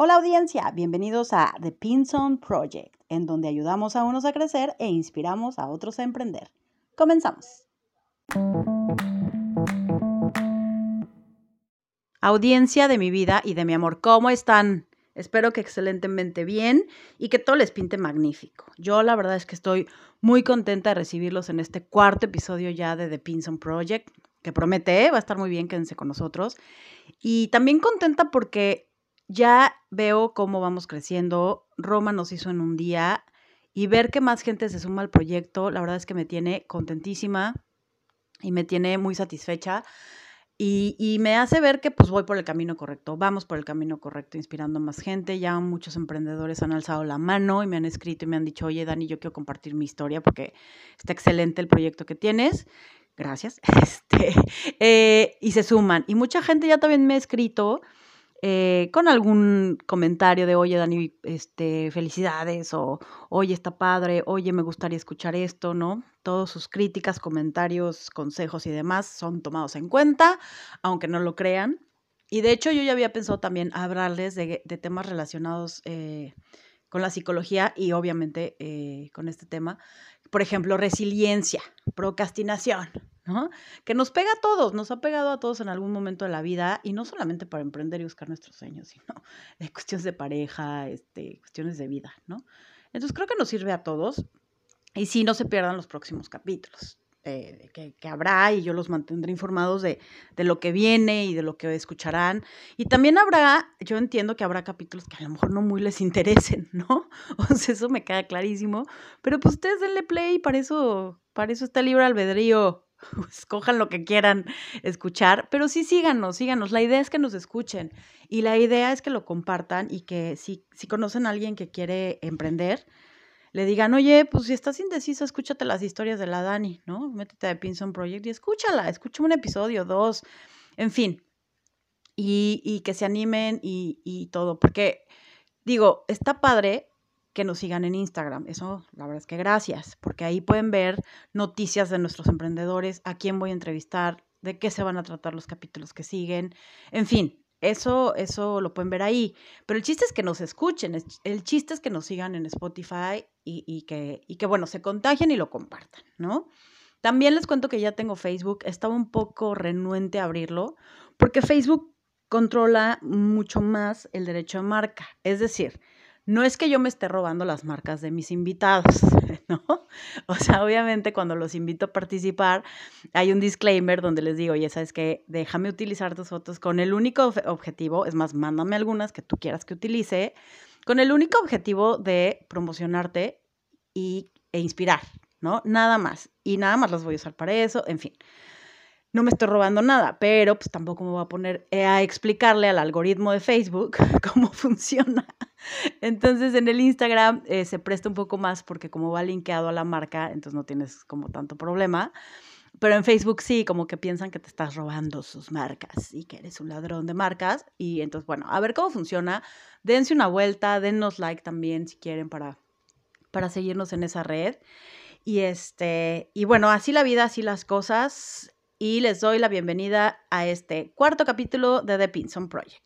Hola audiencia, bienvenidos a The Pinson Project, en donde ayudamos a unos a crecer e inspiramos a otros a emprender. Comenzamos. Audiencia de mi vida y de mi amor, ¿cómo están? Espero que excelentemente bien y que todo les pinte magnífico. Yo la verdad es que estoy muy contenta de recibirlos en este cuarto episodio ya de The Pinson Project, que promete, ¿eh? va a estar muy bien, quédense con nosotros. Y también contenta porque ya veo cómo vamos creciendo. Roma nos hizo en un día y ver que más gente se suma al proyecto, la verdad es que me tiene contentísima y me tiene muy satisfecha. Y, me hace ver que pues voy por el camino correcto, vamos por el camino correcto, inspirando a más gente. Ya muchos emprendedores han alzado la mano y me han escrito y me han dicho, oye Dani, yo quiero compartir mi historia porque está excelente el proyecto que tienes. Gracias. Este, eh, y se suman. Y mucha gente ya también me ha escrito eh, con algún comentario de, oye, Dani, este, felicidades, o oye, está padre, oye, me gustaría escuchar esto, ¿no? Todos sus críticas, comentarios, consejos y demás son tomados en cuenta, aunque no lo crean. Y de hecho, yo ya había pensado también hablarles de, temas relacionados eh, con la psicología y obviamente eh, con este tema. Por ejemplo, resiliencia, procrastinación, que nos pega a todos, nos ha pegado a todos en algún momento de la vida y no solamente para emprender y buscar nuestros sueños, sino de cuestiones de pareja, este, cuestiones de vida, ¿no? Entonces creo que nos sirve a todos y sí, no se pierdan los próximos capítulos. Eh, que, habrá y yo los mantendré informados de, de, lo que viene y de lo que escucharán. Y también habrá, yo entiendo que habrá capítulos que a lo mejor no muy les interesen, ¿no? O sea, eso me queda clarísimo. Pero pues ustedes denle play, para eso, para eso está libre albedrío. escojan lo que quieran escuchar, pero sí síganos, síganos. La idea es que nos escuchen y la idea es que lo compartan y que si, si conocen a alguien que quiere emprender, le digan, oye, pues si estás indeciso, escúchate las historias de la Dani, ¿no? Métete a Pinson Project y escúchala, escucha un episodio, dos, en fin. Y, y que se animen y, y todo, porque digo, está padre que nos sigan en Instagram. Eso, la verdad es que gracias, porque ahí pueden ver noticias de nuestros emprendedores, a quién voy a entrevistar, de qué se van a tratar los capítulos que siguen. En fin, eso, eso lo pueden ver ahí. Pero el chiste es que nos escuchen, el chiste es que nos sigan en Spotify y, que, y que, bueno, se contagien y lo compartan, ¿no? También les cuento que ya tengo Facebook, estaba un poco renuente a abrirlo, porque Facebook controla mucho más el derecho de marca. Es decir, no es que yo me esté robando las marcas de mis invitados, ¿no? O sea, obviamente cuando los invito a participar, hay un disclaimer donde les digo, oye, ¿sabes qué? Déjame utilizar tus fotos con el único objetivo, es más, mándame algunas que tú quieras que utilice, con el único objetivo de promocionarte y, e inspirar, ¿no? Nada más. Y nada más las voy a usar para eso, en fin no me estoy robando nada, pero pues tampoco me voy a poner eh, a explicarle al algoritmo de Facebook cómo funciona. Entonces en el Instagram eh, se presta un poco más porque como va linkeado a la marca, entonces no tienes como tanto problema. Pero en Facebook sí, como que piensan que te estás robando sus marcas y que eres un ladrón de marcas. Y entonces, bueno, a ver cómo funciona. Dense una vuelta, dennos like también si quieren para, para seguirnos en esa red. Y este, y bueno, así la vida, así las cosas y les doy la bienvenida a este cuarto capítulo de The Pinson Project.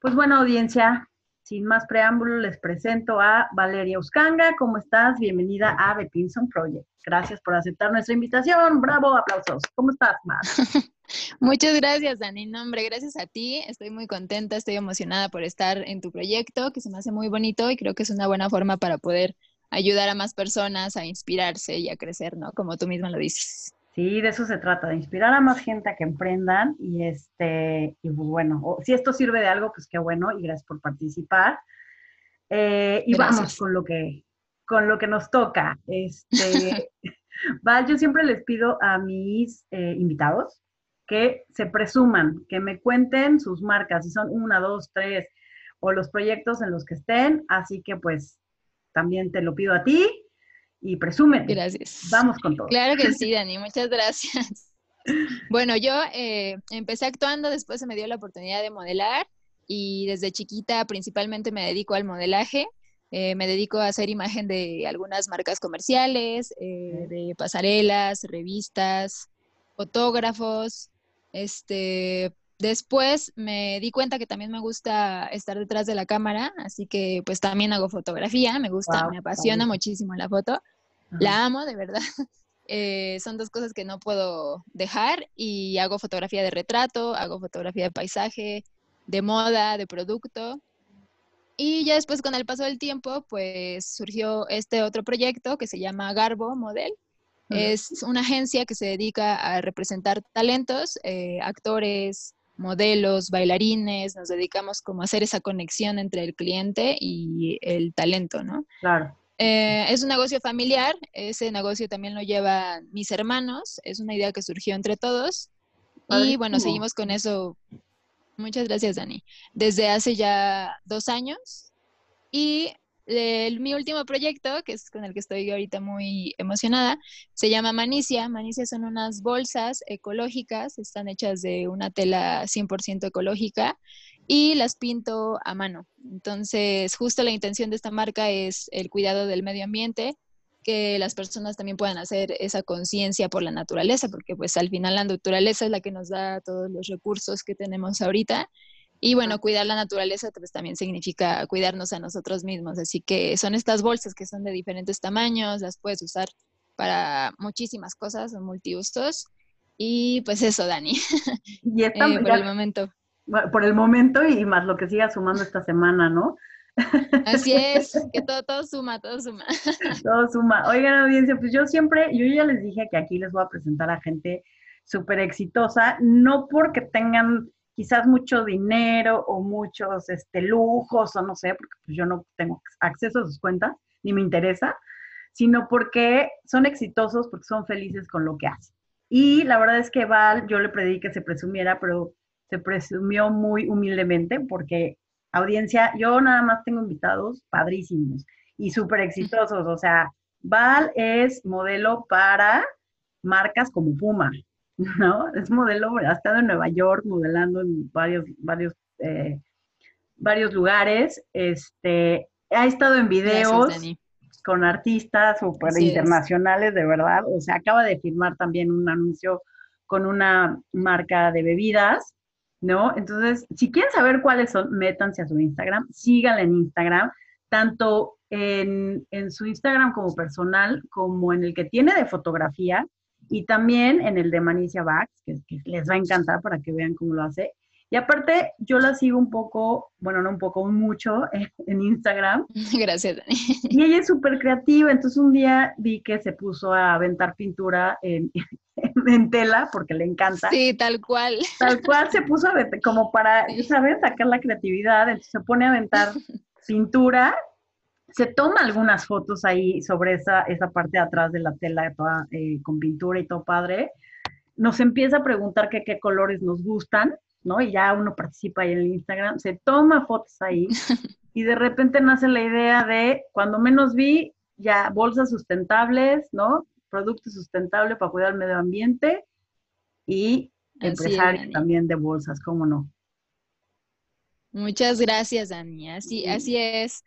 Pues bueno, audiencia, sin más preámbulo, les presento a Valeria Uscanga. ¿Cómo estás? Bienvenida a The Pinson Project. Gracias por aceptar nuestra invitación. Bravo, aplausos. ¿Cómo estás, Mar? Muchas gracias, Dani. No, hombre, gracias a ti. Estoy muy contenta, estoy emocionada por estar en tu proyecto, que se me hace muy bonito y creo que es una buena forma para poder ayudar a más personas a inspirarse y a crecer, ¿no? Como tú misma lo dices. Sí, de eso se trata, de inspirar a más gente a que emprendan y este, y bueno, si esto sirve de algo, pues qué bueno y gracias por participar. Eh, y vamos con lo que, con lo que nos toca. Este, Val, yo siempre les pido a mis eh, invitados que se presuman, que me cuenten sus marcas, si son una, dos, tres, o los proyectos en los que estén. Así que pues también te lo pido a ti y presume. Gracias. Vamos con todo. Claro que sí, Dani, muchas gracias. Bueno, yo eh, empecé actuando, después se me dio la oportunidad de modelar y desde chiquita principalmente me dedico al modelaje. Eh, me dedico a hacer imagen de algunas marcas comerciales, eh, de pasarelas, revistas, fotógrafos, este, Después me di cuenta que también me gusta estar detrás de la cámara, así que pues también hago fotografía, me gusta, me apasiona muchísimo la foto, la amo de verdad. Eh, son dos cosas que no puedo dejar y hago fotografía de retrato, hago fotografía de paisaje, de moda, de producto. Y ya después con el paso del tiempo, pues surgió este otro proyecto que se llama Garbo Model. Es una agencia que se dedica a representar talentos, eh, actores, modelos, bailarines, nos dedicamos como a hacer esa conexión entre el cliente y el talento, ¿no? Claro. Eh, es un negocio familiar, ese negocio también lo llevan mis hermanos, es una idea que surgió entre todos y bueno, seguimos con eso. Muchas gracias, Dani. Desde hace ya dos años y mi último proyecto, que es con el que estoy ahorita muy emocionada, se llama Manicia. Manicia son unas bolsas ecológicas, están hechas de una tela 100% ecológica y las pinto a mano. Entonces, justo la intención de esta marca es el cuidado del medio ambiente, que las personas también puedan hacer esa conciencia por la naturaleza, porque pues al final la naturaleza es la que nos da todos los recursos que tenemos ahorita y bueno, cuidar la naturaleza pues también significa cuidarnos a nosotros mismos. Así que son estas bolsas que son de diferentes tamaños, las puedes usar para muchísimas cosas, son multiusos. Y pues eso, Dani. Y esta, eh, por el momento. Por el momento y más lo que siga sumando esta semana, ¿no? Así es, que todo, todo suma, todo suma. Todo suma. Oigan, audiencia, pues yo siempre, yo ya les dije que aquí les voy a presentar a gente súper exitosa, no porque tengan quizás mucho dinero o muchos este, lujos o no sé, porque pues, yo no tengo acceso a sus cuentas, ni me interesa, sino porque son exitosos, porque son felices con lo que hacen. Y la verdad es que Val, yo le pedí que se presumiera, pero se presumió muy humildemente porque audiencia, yo nada más tengo invitados padrísimos y súper exitosos. O sea, Val es modelo para marcas como Puma, ¿no? Es modelo, ha estado en Nueva York modelando en varios, varios, eh, varios lugares. Este, ha estado en videos con artistas super internacionales, de verdad. O sea, acaba de firmar también un anuncio con una marca de bebidas, ¿no? Entonces, si quieren saber cuáles son, métanse a su Instagram, síganla en Instagram, tanto en, en su Instagram como personal, como en el que tiene de fotografía y también en el de Manicia Bax, que, les va a encantar para que vean cómo lo hace. Y aparte, yo la sigo un poco, bueno, no un poco, mucho en Instagram. Gracias, Dani. Y ella es súper creativa, entonces un día vi que se puso a aventar pintura en, en, tela, porque le encanta. Sí, tal cual. Tal cual se puso a como para, ¿sabes?, sacar la creatividad, entonces se pone a aventar pintura se toma algunas fotos ahí sobre esa, esa parte de atrás de la tela toda, eh, con pintura y todo padre. Nos empieza a preguntar qué colores nos gustan, ¿no? Y ya uno participa ahí en el Instagram, se toma fotos ahí y de repente nace la idea de, cuando menos vi, ya bolsas sustentables, ¿no? Productos sustentables para cuidar el medio ambiente y empresario también de bolsas, ¿cómo no? Muchas gracias, Dani. Así, así es.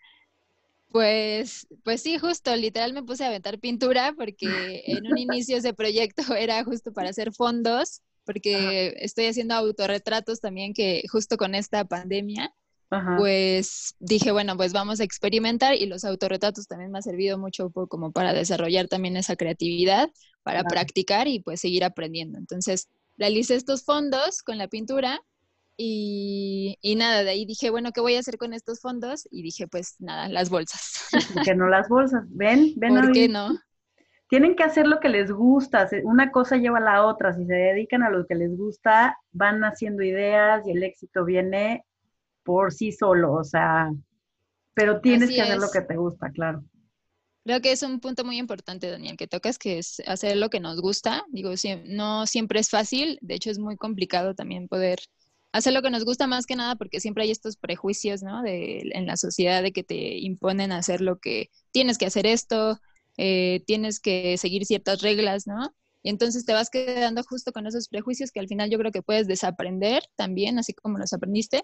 Pues, pues sí, justo, literal me puse a aventar pintura porque en un inicio ese proyecto era justo para hacer fondos, porque estoy haciendo autorretratos también que justo con esta pandemia, pues dije, bueno, pues vamos a experimentar y los autorretratos también me ha servido mucho como para desarrollar también esa creatividad, para practicar y pues seguir aprendiendo. Entonces, realicé estos fondos con la pintura y, nada, de ahí dije, bueno, ¿qué voy a hacer con estos fondos? Y dije, pues nada, las bolsas. Que no las bolsas? ¿Ven? ¿Ven ¿Por qué no? Tienen que hacer lo que les gusta, una cosa lleva a la otra, si se dedican a lo que les gusta, van haciendo ideas y el éxito viene por sí solo, o sea, pero tienes que hacer lo que te gusta, claro. Creo que es un punto muy importante, Daniel, que tocas, que es hacer lo que nos gusta. Digo, no siempre es fácil, de hecho es muy complicado también poder hacer lo que nos gusta más que nada porque siempre hay estos prejuicios, ¿no? De, en la sociedad de que te imponen hacer lo que tienes que hacer esto, eh, tienes que seguir ciertas reglas, ¿no? Y entonces te vas quedando justo con esos prejuicios que al final yo creo que puedes desaprender también, así como los aprendiste.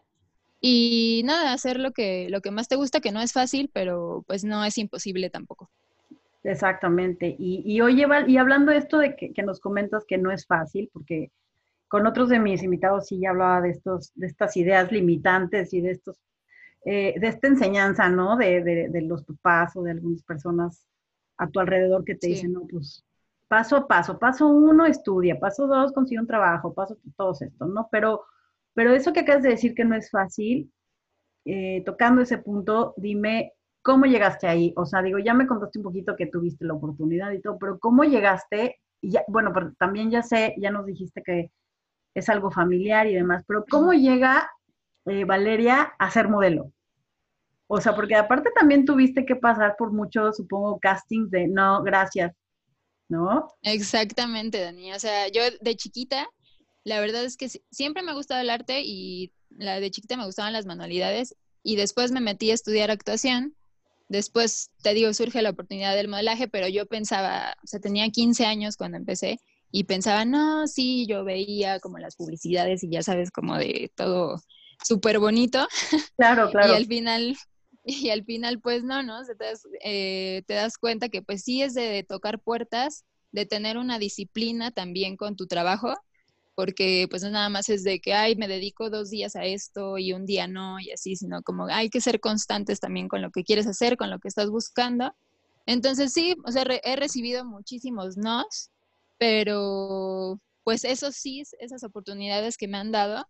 Y nada, hacer lo que, lo que más te gusta, que no es fácil, pero pues no es imposible tampoco. Exactamente. Y, y oye, y hablando de esto de que, que nos comentas que no es fácil, porque con otros de mis invitados sí ya hablaba de, estos, de estas ideas limitantes y de estos, eh, de esta enseñanza, ¿no? De, de, los papás o de algunas personas a tu alrededor que te dicen, no, pues paso a paso, paso uno, estudia, paso dos, consigue un trabajo, paso todo esto, ¿no? Pero, pero eso que acabas de decir que no es fácil, eh, tocando ese punto, dime, ¿cómo llegaste ahí? O sea, digo, ya me contaste un poquito que tuviste la oportunidad y todo, pero ¿cómo llegaste? Ya, bueno, pero también ya sé, ya nos dijiste que es algo familiar y demás, pero ¿cómo llega eh, Valeria a ser modelo? O sea, porque aparte también tuviste que pasar por muchos, supongo, castings de no, gracias, ¿no? Exactamente, Dani. O sea, yo de chiquita, la verdad es que siempre me ha gustado el arte y la de chiquita me gustaban las manualidades y después me metí a estudiar actuación. Después, te digo, surge la oportunidad del modelaje, pero yo pensaba, o sea, tenía 15 años cuando empecé y pensaba, no, sí, yo veía como las publicidades y ya sabes, como de todo súper bonito. Claro, claro. y al final, y al final, pues no, ¿no? te, das, eh, te das cuenta que pues sí es de tocar puertas, de tener una disciplina también con tu trabajo, porque pues no nada más es de que, ay, me dedico dos días a esto y un día no, y así, sino como hay que ser constantes también con lo que quieres hacer, con lo que estás buscando. Entonces sí, o sea, he recibido muchísimos nos, pero pues eso sí, esas oportunidades que me han dado,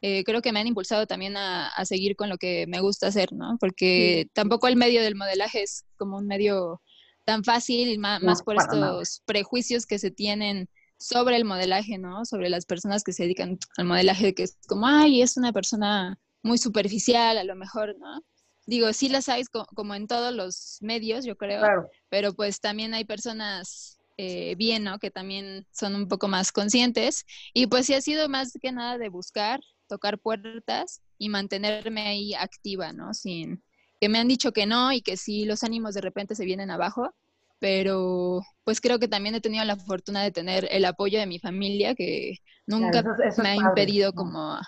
eh, creo que me han impulsado también a, seguir con lo que me gusta hacer, ¿no? Porque tampoco el medio del modelaje es como un medio tan fácil, más, más por estos prejuicios que se tienen sobre el modelaje, ¿no? Sobre las personas que se dedican al modelaje, que es como, ay, es una persona muy superficial, a lo mejor, ¿no? Digo, sí las hay como en todos los medios, yo creo, pero pues también hay personas eh, bien, ¿no? Que también son un poco más conscientes. Y pues sí ha sido más que nada de buscar, tocar puertas y mantenerme ahí activa, ¿no? Sin que me han dicho que no y que sí los ánimos de repente se vienen abajo, pero pues creo que también he tenido la fortuna de tener el apoyo de mi familia que nunca me ha impedido como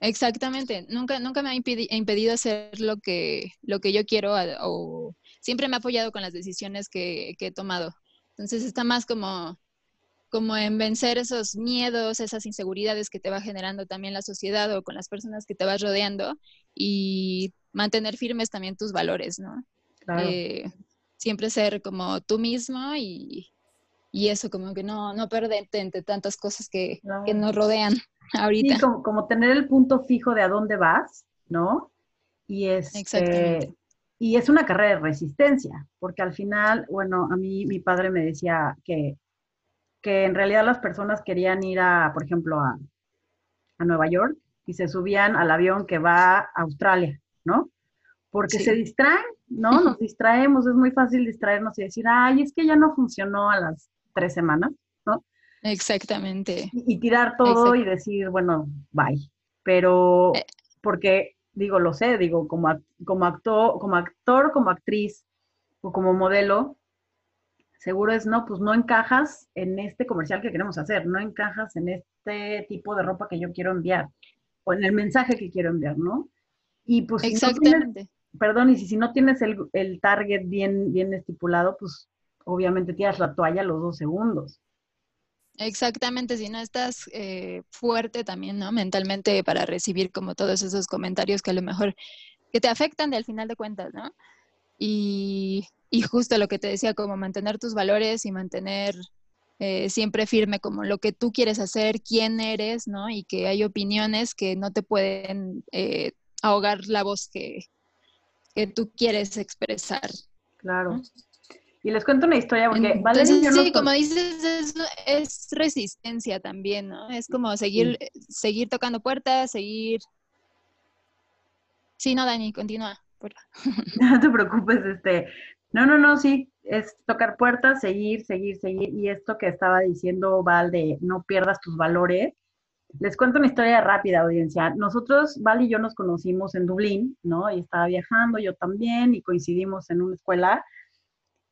exactamente nunca nunca me ha impedido hacer lo que lo que yo quiero o siempre me ha apoyado con las decisiones que he tomado. Entonces está más como, como en vencer esos miedos, esas inseguridades que te va generando también la sociedad o con las personas que te vas rodeando y mantener firmes también tus valores, ¿no? Eh, siempre ser como tú mismo y, eso, como que no, no perderte entre tantas cosas que, nos rodean ahorita. Sí, como, tener el punto fijo de a dónde vas, ¿no? Y es, este, y es una carrera de resistencia, porque al final, bueno, a mí mi padre me decía que, que en realidad las personas querían ir a, por ejemplo, a, a Nueva York y se subían al avión que va a Australia, ¿no? Porque se distraen, ¿no? Nos distraemos, es muy fácil distraernos y decir, ay, es que ya no funcionó a las tres semanas, ¿no? Exactamente. Y, tirar todo y decir, bueno, bye. Pero, eh. porque digo, lo sé, digo, como, como, actor, como actor, como actriz o como modelo, seguro es, no, pues no encajas en este comercial que queremos hacer, no encajas en este tipo de ropa que yo quiero enviar o en el mensaje que quiero enviar, ¿no? Y pues Exactamente. Perdón, y si, si no tienes el, el, target bien, bien estipulado, pues obviamente tiras la toalla los dos segundos. Exactamente, si no estás eh, fuerte también, ¿no? Mentalmente para recibir como todos esos comentarios que a lo mejor que te afectan de al final de cuentas, ¿no? Y, y justo lo que te decía, como mantener tus valores y mantener eh, siempre firme como lo que tú quieres hacer, quién eres, ¿no? Y que hay opiniones que no te pueden eh, ahogar la voz que, que tú quieres expresar. Claro. Y les cuento una historia porque sí, como dices, es, resistencia también, ¿no? Es como seguir, seguir tocando puertas, seguir... Sí, no, Dani, continúa. No te preocupes, este... No, no, no, sí, es tocar puertas, seguir, seguir, seguir. Y esto que estaba diciendo Val de no pierdas tus valores. Les cuento una historia rápida, audiencia. Nosotros, Val y yo nos conocimos en Dublín, ¿no? Y estaba viajando, yo también, y coincidimos en una escuela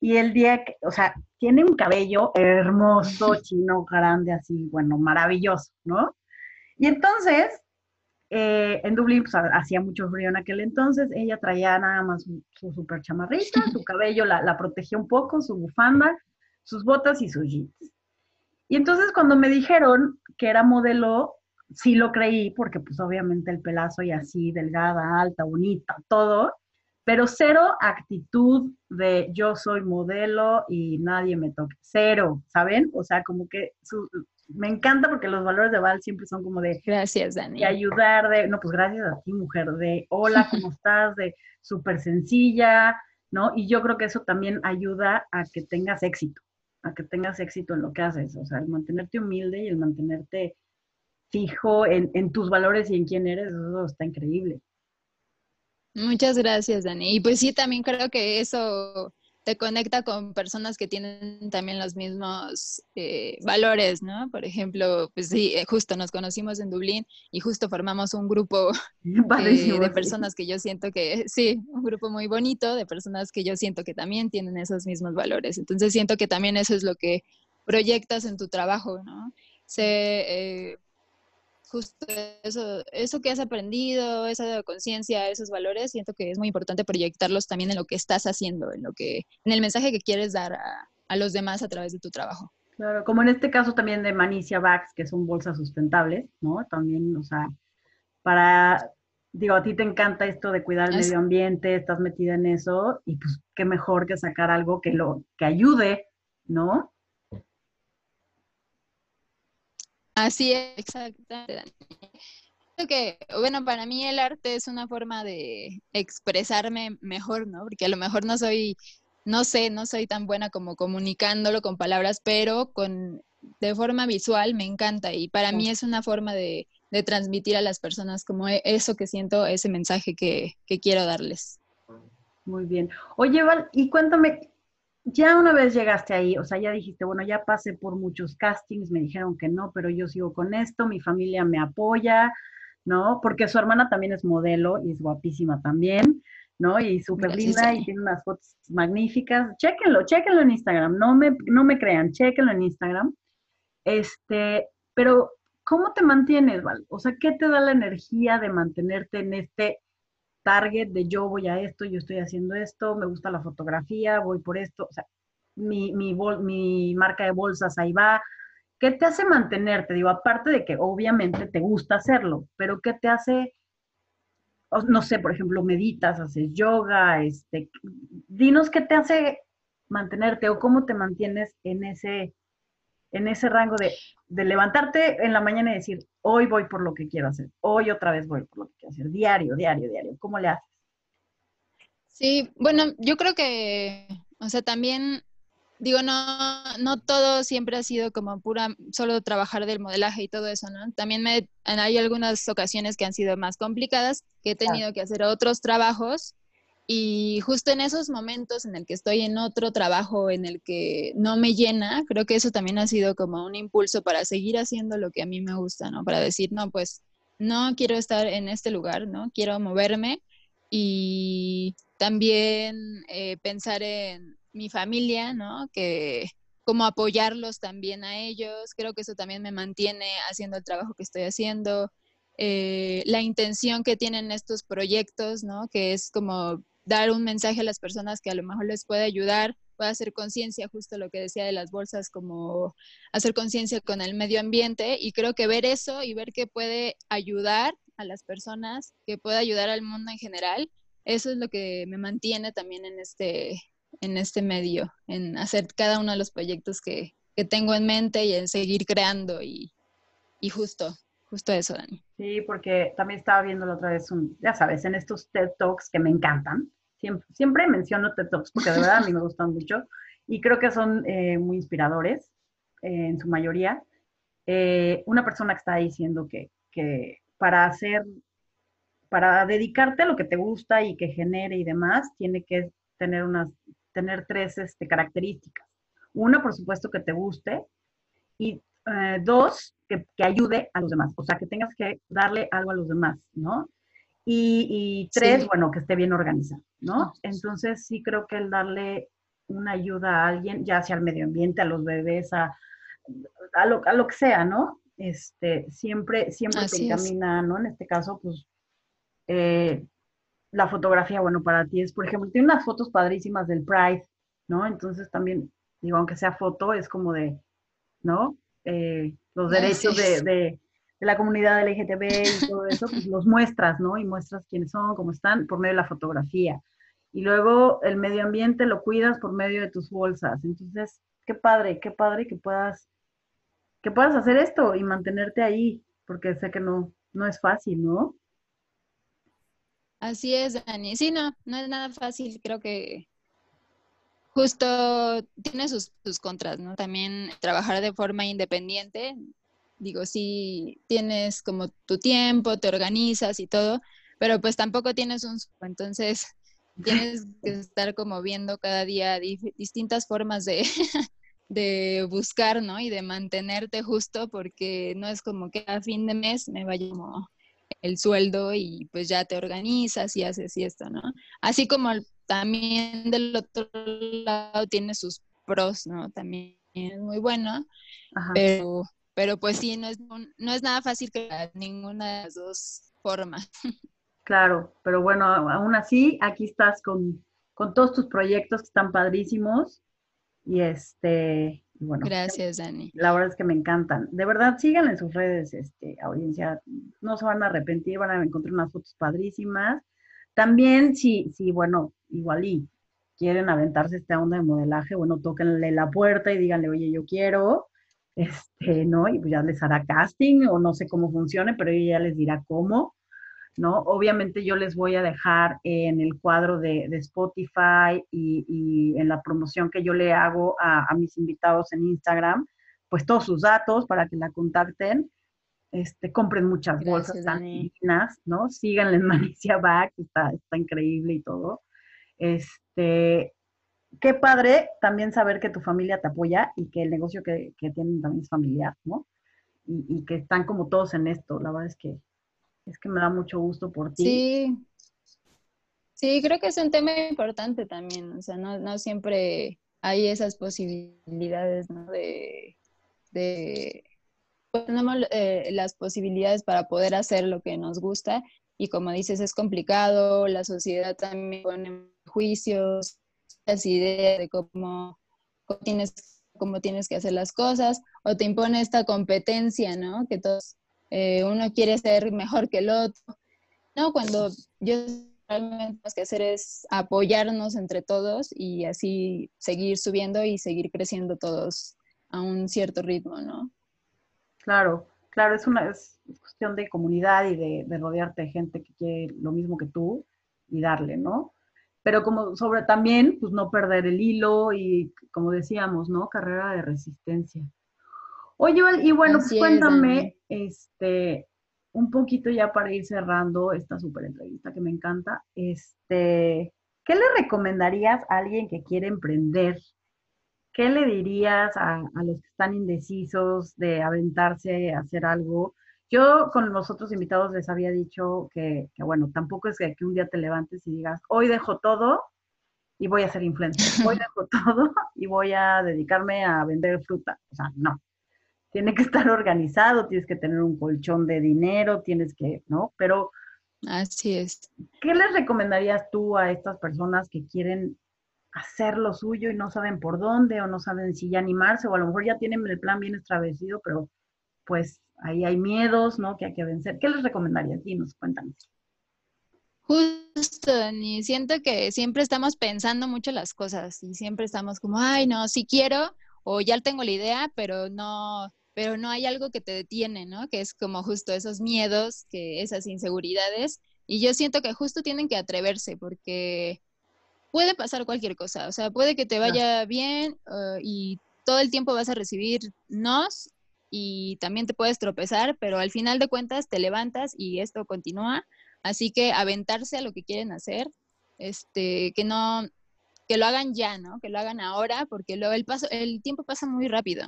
y el día que, o sea, tiene un cabello hermoso, chino, grande, así, bueno, maravilloso, ¿no? Y entonces, eh, en Dublín, pues hacía mucho frío en aquel entonces, ella traía nada más su, super chamarrita, su cabello la, la protegía un poco, su bufanda, sus botas y sus jeans. Y entonces cuando me dijeron que era modelo, sí lo creí, porque pues obviamente el pelazo y así, delgada, alta, bonita, todo, pero cero actitud de yo soy modelo y nadie me toque, cero, ¿saben? O sea, como que me encanta porque los valores de Val siempre son como de... Gracias, Dani. De ayudar, de, no, pues gracias a ti, mujer, de hola, ¿cómo estás? De súper sencilla, ¿no? Y yo creo que eso también ayuda a que tengas éxito, a que tengas éxito en lo que haces, o sea, el mantenerte humilde y el mantenerte fijo en, tus valores y en quién eres, eso está increíble. Muchas gracias, Dani. Y pues sí, también creo que eso te conecta con personas que tienen también los mismos eh, valores, ¿no? Por ejemplo, pues sí, eh, justo nos conocimos en Dublín y justo formamos un grupo eh, de personas que yo siento que, sí, un grupo muy bonito de personas que yo siento que también tienen esos mismos valores. Entonces siento que también eso es lo que proyectas en tu trabajo, ¿no? Se, justo eso, eso que has aprendido, esa conciencia, esos valores, siento que es muy importante proyectarlos también en lo que estás haciendo, en lo que, en el mensaje que quieres dar a, a los demás a través de tu trabajo. Claro, como en este caso también de Manicia Bags, que son bolsas sustentables, ¿no? También, o sea, para, digo, a ti te encanta esto de cuidar el medio ambiente, estás metida en eso, y pues qué mejor que sacar algo que lo, que ayude, ¿no? Así es, exactamente. Creo que, bueno, para mí el arte es una forma de expresarme mejor, ¿no? Porque a lo mejor no soy, no sé, no soy tan buena como comunicándolo con palabras, pero con, de forma visual me encanta y para mí es una forma de, de transmitir a las personas como e, eso que siento, ese mensaje que, que quiero darles. Muy bien. Oye, Val, y cuéntame, ya una vez llegaste ahí, o sea, ya dijiste, bueno, ya pasé por muchos castings, me dijeron que no, pero yo sigo con esto, mi familia me apoya, ¿no? Porque su hermana también es modelo y es guapísima también, ¿no? Y súper linda y tiene unas fotos magníficas. Chéquenlo, chéquenlo en Instagram, no me, no me crean, chéquenlo en Instagram. Este, pero, ¿cómo te mantienes, Val? O sea, ¿qué te da la energía de mantenerte en este target de yo voy a esto, yo estoy haciendo esto, me gusta la fotografía, voy por esto, o sea, mi, mi, marca de bolsas ahí va. ¿Qué te hace mantenerte? Digo, aparte de que obviamente te gusta hacerlo, pero ¿qué te hace, no sé, por ejemplo, meditas, haces yoga, este, dinos qué te hace mantenerte o cómo te mantienes en ese, en ese rango de, de, levantarte en la mañana y decir, hoy voy por lo que quiero hacer, hoy otra vez voy por lo que quiero hacer, diario, diario, diario, ¿cómo le haces? Sí, bueno, yo creo que, o sea, también, digo, no, no todo siempre ha sido como pura, solo trabajar del modelaje y todo eso, ¿no? También me, hay algunas ocasiones que han sido más complicadas, que he tenido que hacer otros trabajos y justo en esos momentos en el que estoy en otro trabajo en el que no me llena, creo que eso también ha sido como un impulso para seguir haciendo lo que a mí me gusta, ¿no? Para decir, no, pues no quiero estar en este lugar, ¿no? Quiero moverme y también eh, pensar en mi familia, ¿no? Que como apoyarlos también a ellos, creo que eso también me mantiene haciendo el trabajo que estoy haciendo. Eh, la intención que tienen estos proyectos, ¿no? Que es como dar un mensaje a las personas que a lo mejor les puede ayudar, puede hacer conciencia, justo lo que decía de las bolsas, como hacer conciencia con el medio ambiente. Y creo que ver eso y ver que puede ayudar a las personas, que puede ayudar al mundo en general, eso es lo que me mantiene también en este, en este medio, en hacer cada uno de los proyectos que, que tengo en mente y en seguir creando y, y justo Justo eso, Dani. Sí, porque también estaba viendo la otra vez, ya sabes, en estos TED Talks que me encantan, siempre, siempre menciono TED Talks porque de verdad a mí me gustan mucho y creo que son eh, muy inspiradores eh, en su mayoría. Eh, una persona que está diciendo que, que para hacer, para dedicarte a lo que te gusta y que genere y demás, tiene que tener unas, tener tres este, características. Una, por supuesto, que te guste y dos, que, ayude a los demás, o sea, que tengas que darle algo a los demás, ¿no? Y, tres, bueno, que esté bien organizado, ¿no? Entonces sí creo que el darle una ayuda a alguien, ya sea al medio ambiente, a los bebés, a, a, lo, a lo, que sea, ¿no? Este, siempre, siempre se encamina, ¿no? En este caso, pues, eh, la fotografía, bueno, para ti es, por ejemplo, tiene unas fotos padrísimas del Pride, ¿no? Entonces también, digo, aunque sea foto, es como de, ¿no? eh, los derechos de, de, la comunidad LGTB y todo eso, pues los muestras, ¿no? Y muestras quiénes son, cómo están, por medio de la fotografía. Y luego el medio ambiente lo cuidas por medio de tus bolsas. Entonces, qué padre, qué padre que puedas, que puedas hacer esto y mantenerte ahí, porque sé que no, no es fácil, ¿no? Así es, Dani. Sí, no, no es nada fácil. Creo que justo tiene sus, contras, ¿no? También trabajar de forma independiente, digo, sí tienes como tu tiempo, te organizas y todo, pero pues tampoco tienes un... Entonces, tienes que estar como viendo cada día distintas formas de, de buscar, ¿no? Y de mantenerte justo porque no es como que a fin de mes me vaya como el sueldo y pues ya te organizas y haces esto, ¿no? Así como también del otro lado tiene sus pros, ¿no? También es muy bueno, pero pero pues sí, no es, no es nada fácil que ninguna de las dos formas. Claro, pero bueno, aún así, aquí estás con, con todos tus proyectos que están padrísimos y este, bueno. Gracias, Dani. La verdad es que me encantan. De verdad, sigan en sus redes, este, audiencia. No se van a arrepentir, van a encontrar unas fotos padrísimas. También, si, si bueno, igual y quieren aventarse esta onda de modelaje, bueno, tóquenle la puerta y díganle, oye, yo quiero, este, ¿no? Y pues ya les hará casting o no sé cómo funcione, pero ella ya les dirá cómo. ¿no? Obviamente yo les voy a dejar en el cuadro de, Spotify y, en la promoción que yo le hago a, mis invitados en Instagram, pues todos sus datos para que la contacten. Este, compren muchas bolsas tan dignas, ¿no? Síganle en Manicia Back, está, está increíble y todo. Este, qué padre también saber que tu familia te apoya y que el negocio que, tienen también es familiar, ¿no? Y, y, que están como todos en esto. La verdad es que es que me da mucho gusto por ti. Sí. Sí, creo que es un tema importante también, o sea, no, siempre hay esas posibilidades, ¿no? De, de pues, tenemos eh, las posibilidades para poder hacer lo que nos gusta y como dices, es complicado, la sociedad también pone juicios, las ideas de cómo, tienes, cómo tienes que hacer las cosas, o te impone esta competencia, ¿no? Que todos eh, uno quiere ser mejor que el otro. No, cuando yo realmente lo que hacer es apoyarnos entre todos y así seguir subiendo y seguir creciendo todos a un cierto ritmo, ¿no? Claro, claro, es una es cuestión de comunidad y de, de rodearte de gente que quiere lo mismo que tú y darle, ¿no? Pero como sobre también, pues no perder el hilo y como decíamos, ¿no? Carrera de resistencia. Oye, y bueno, pues cuéntame, este, un poquito ya para ir cerrando esta súper entrevista que me encanta, este, ¿qué le recomendarías a alguien que quiere emprender? ¿Qué le dirías a, los que están indecisos de aventarse a hacer algo? Yo con los otros invitados les había dicho que, bueno, tampoco es que, que, un día te levantes y digas, hoy dejo todo y voy a ser influencer, hoy dejo todo y voy a dedicarme a vender fruta. O sea, no tiene que estar organizado, tienes que tener un colchón de dinero, tienes que, ¿no? Pero... Así es. ¿Qué les recomendarías tú a estas personas que quieren hacer lo suyo y no saben por dónde o no saben si ya animarse o a lo mejor ya tienen el plan bien establecido, pero pues ahí hay miedos, ¿no? Que hay que vencer. ¿Qué les recomendarías? Dinos, cuéntanos. Justo, Dani, siento que siempre estamos pensando mucho las cosas y siempre estamos como, ay, no, si quiero, o ya tengo la idea, pero no, pero no hay algo que te detiene, ¿no? Que es como justo esos miedos, que esas inseguridades. Y yo siento que justo tienen que atreverse porque puede pasar cualquier cosa, o sea, puede que te vaya bien uh, y todo el tiempo vas a recibir nos y también te puedes tropezar, pero al final de cuentas te levantas y esto continúa. Así que aventarse a lo que quieren hacer, este, que no, que lo hagan ya, ¿no? Que lo hagan ahora, porque luego el, paso, el tiempo pasa muy rápido.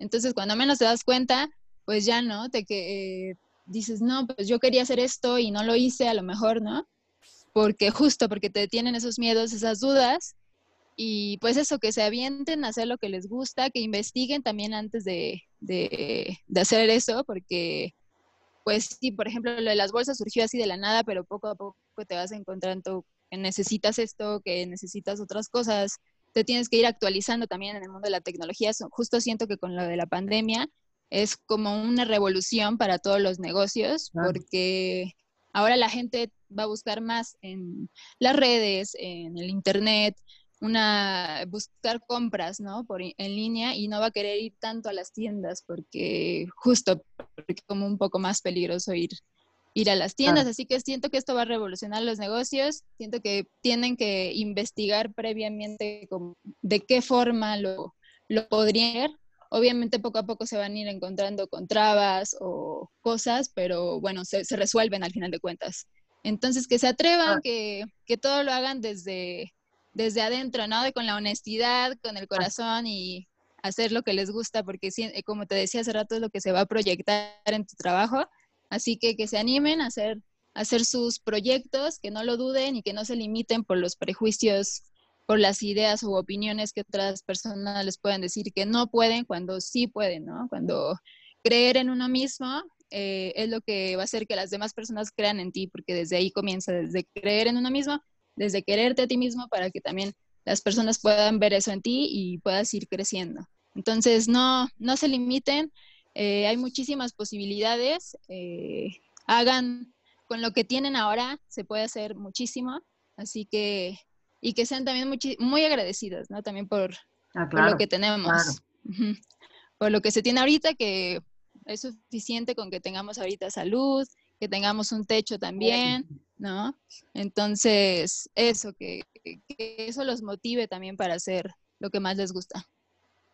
Entonces, cuando menos te das cuenta, pues ya, ¿no? Te que eh, dices, no, pues yo quería hacer esto y no lo hice, a lo mejor, ¿no? Porque justo porque te tienen esos miedos, esas dudas, y pues eso, que se avienten a hacer lo que les gusta, que investiguen también antes de, de, de hacer eso, porque pues sí, por ejemplo, lo de las bolsas surgió así de la nada, pero poco a poco te vas encontrando que necesitas esto, que necesitas otras cosas, te tienes que ir actualizando también en el mundo de la tecnología. Justo siento que con lo de la pandemia es como una revolución para todos los negocios, porque ahora la gente va a buscar más en las redes, en el internet, una buscar compras, ¿no? Por en línea y no va a querer ir tanto a las tiendas porque justo porque como un poco más peligroso ir ir a las tiendas, así que siento que esto va a revolucionar los negocios, siento que tienen que investigar previamente de qué forma lo, lo podrían Obviamente poco a poco se van a ir encontrando con trabas o cosas, pero bueno, se, se resuelven al final de cuentas. Entonces, que se atrevan, que, que todo lo hagan desde, desde adentro, ¿no? De, con la honestidad, con el corazón y hacer lo que les gusta, porque eh, como te decía hace rato, es lo que se va a proyectar en tu trabajo. Así que que se animen a hacer, a hacer sus proyectos, que no lo duden y que no se limiten por los prejuicios por las ideas u opiniones que otras personas les pueden decir que no pueden cuando sí pueden, ¿no? Cuando creer en uno mismo eh, es lo que va a hacer que las demás personas crean en ti, porque desde ahí comienza, desde creer en uno mismo, desde quererte a ti mismo para que también las personas puedan ver eso en ti y puedas ir creciendo. Entonces, no, no se limiten, eh, hay muchísimas posibilidades, eh, hagan con lo que tienen ahora, se puede hacer muchísimo, así que y que sean también muy, agradecidas, ¿no? También por, ah, lo que tenemos, por lo que se tiene ahorita, que es suficiente con que tengamos ahorita salud, que tengamos un techo también, ¿no? Entonces, eso, que, eso los motive también para hacer lo que más les gusta.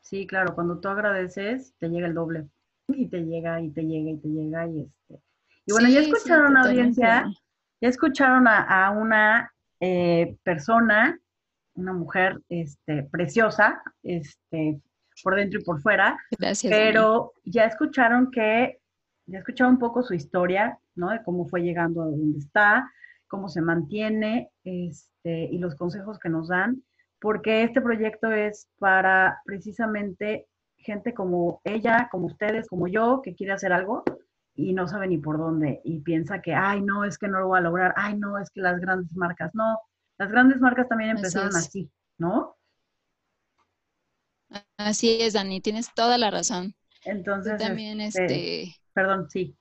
Sí, claro, cuando tú agradeces, te llega el doble. Y te llega, y te llega, y te llega, y este. Y bueno, ya escucharon a audiencia, ya escucharon a una eh, persona, una mujer este, preciosa, este, por dentro y por fuera. Gracias. Pero ya escucharon que, ya escucharon un poco su historia, ¿no? De cómo fue llegando a donde está, cómo se mantiene, este, y los consejos que nos dan, porque este proyecto es para precisamente gente como ella, como ustedes, como yo, que quiere hacer algo y no sabe ni por dónde y piensa que, ay, no, es que no lo voy a lograr, ay, no, es que las grandes marcas, no, las grandes marcas también empezaron así, ¿no? Así es, Dani, tienes toda la razón. Entonces, tú también, este, este, perdón, sí.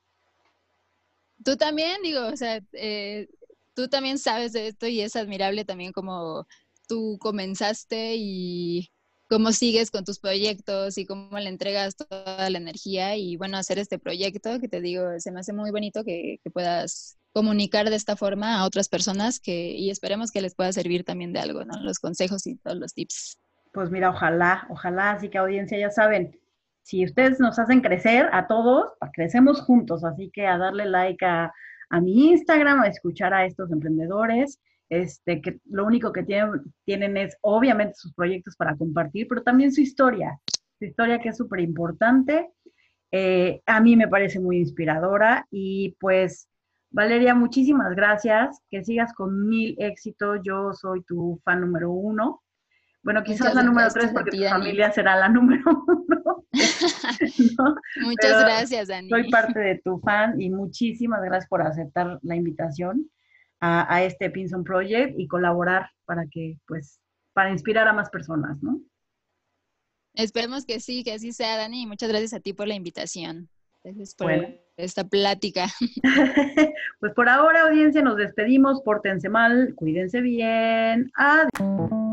Tú también, digo, o sea, eh, tú también sabes de esto y es admirable también como tú comenzaste y cómo sigues con tus proyectos y cómo le entregas toda la energía y bueno, hacer este proyecto que te digo, se me hace muy bonito que, puedas comunicar de esta forma a otras personas que, y esperemos que les pueda servir también de algo, ¿no? Los consejos y todos los tips. Pues mira, ojalá, ojalá, así que audiencia ya saben, si ustedes nos hacen crecer a todos, crecemos juntos, así que a darle like a, a mi Instagram, a escuchar a estos emprendedores este, que lo único que tienen, tienen es obviamente sus proyectos para compartir, pero también su historia, su historia que es súper importante. Eh, a mí me parece muy inspiradora y pues Valeria, muchísimas gracias, que sigas con mil éxitos, yo soy tu fan número uno. Bueno, quizás la número tres porque tu familia será la número uno. Muchas gracias, Dani. Soy parte de tu fan y muchísimas gracias por aceptar la invitación a, este Pinson Project y colaborar para que, pues, para inspirar a más personas, ¿no? Esperemos que sí, que así sea, Dani, y muchas gracias a ti por la invitación. Gracias por esta plática. pues por ahora, audiencia, nos despedimos, pórtense mal, cuídense bien. Adiós.